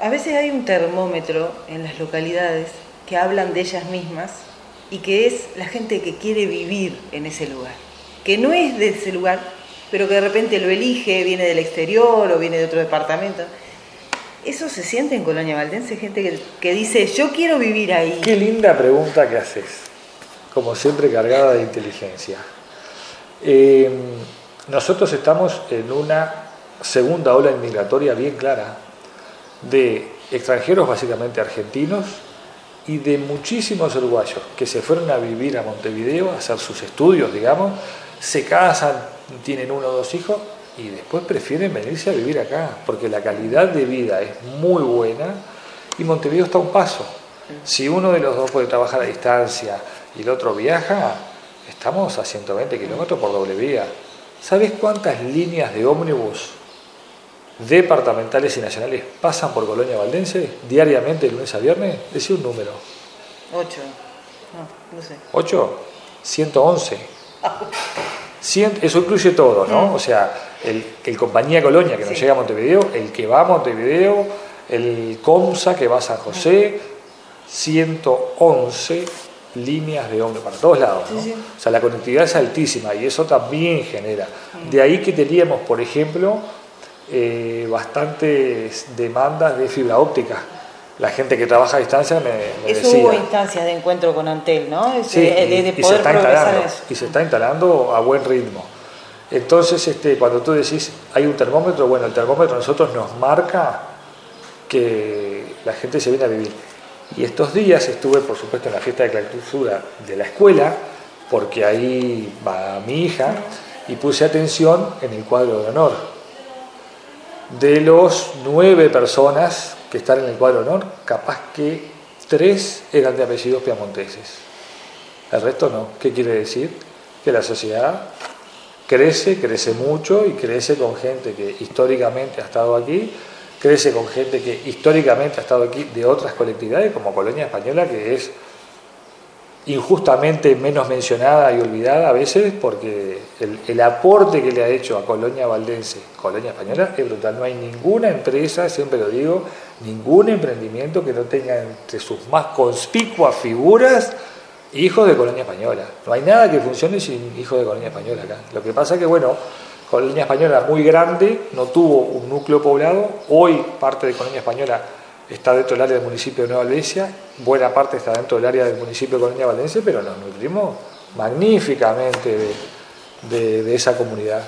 a veces hay un termómetro en las localidades que hablan de ellas mismas y que es la gente que quiere vivir en ese lugar, que no es de ese lugar, pero que de repente lo elige, viene del exterior o viene de otro departamento. ¿Eso se siente en Colonia Valdense? Gente que, dice, yo quiero vivir ahí. Qué linda pregunta que haces, como siempre cargada de inteligencia. Eh, nosotros estamos en una segunda ola inmigratoria bien clara de extranjeros básicamente argentinos y de muchísimos uruguayos que se fueron a vivir a Montevideo a hacer sus estudios, digamos, se casan, tienen uno o dos hijos y después prefieren venirse a vivir acá, porque la calidad de vida es muy buena y Montevideo está a un paso. Si uno de los dos puede trabajar a distancia y el otro viaja, estamos a 120 kilómetros por doble vía. ¿Sabes cuántas líneas de ómnibus departamentales y nacionales pasan por Colonia Valdense diariamente de lunes a viernes? Decía un número. Ocho. No, no sé. ¿Ocho? 111. eso incluye todo, ¿no? O sea, el, el Compañía Colonia que nos llega a Montevideo, el que va a Montevideo, el COMSA que va a San José, 111 líneas de hombre para todos lados. ¿no? O sea, la conectividad es altísima y eso también genera. De ahí que teníamos, por ejemplo, eh, bastantes demandas de fibra óptica. La gente que trabaja a distancia me, me Eso decía. hubo instancias de encuentro con Antel, ¿no? Es Sí, de, y, de- de y se está instalando, eso. y se está instalando a buen ritmo. Entonces, este, cuando tú decís hay un termómetro, bueno, el termómetro a nosotros nos marca que la gente se viene a vivir. Y estos días estuve, por supuesto, en la fiesta de clausura de la escuela, porque ahí va mi hija, y puse atención en el cuadro de honor. De los nueve personas que están en el cuadro de honor, capaz que tres eran de apellidos piamonteses. El resto no. ¿Qué quiere decir? Que la sociedad crece, crece mucho y crece con gente que históricamente ha estado aquí, crece con gente que históricamente ha estado aquí de otras colectividades, como Colonia Española, que es injustamente menos mencionada y olvidada a veces porque el, el aporte que le ha hecho a Colonia Valdense, Colonia Española, es brutal. No hay ninguna empresa, siempre lo digo, ningún emprendimiento que no tenga entre sus más conspicuas figuras hijos de Colonia Española. No hay nada que funcione sin hijos de Colonia Española acá. Lo que pasa es que, bueno, Colonia Española muy grande, no tuvo un núcleo poblado, hoy parte de Colonia Española está dentro del área del municipio de Nueva Albesia, buena parte está dentro del área del municipio de Colonia Valdense, pero nos nutrimos magníficamente de- de esa comunidad.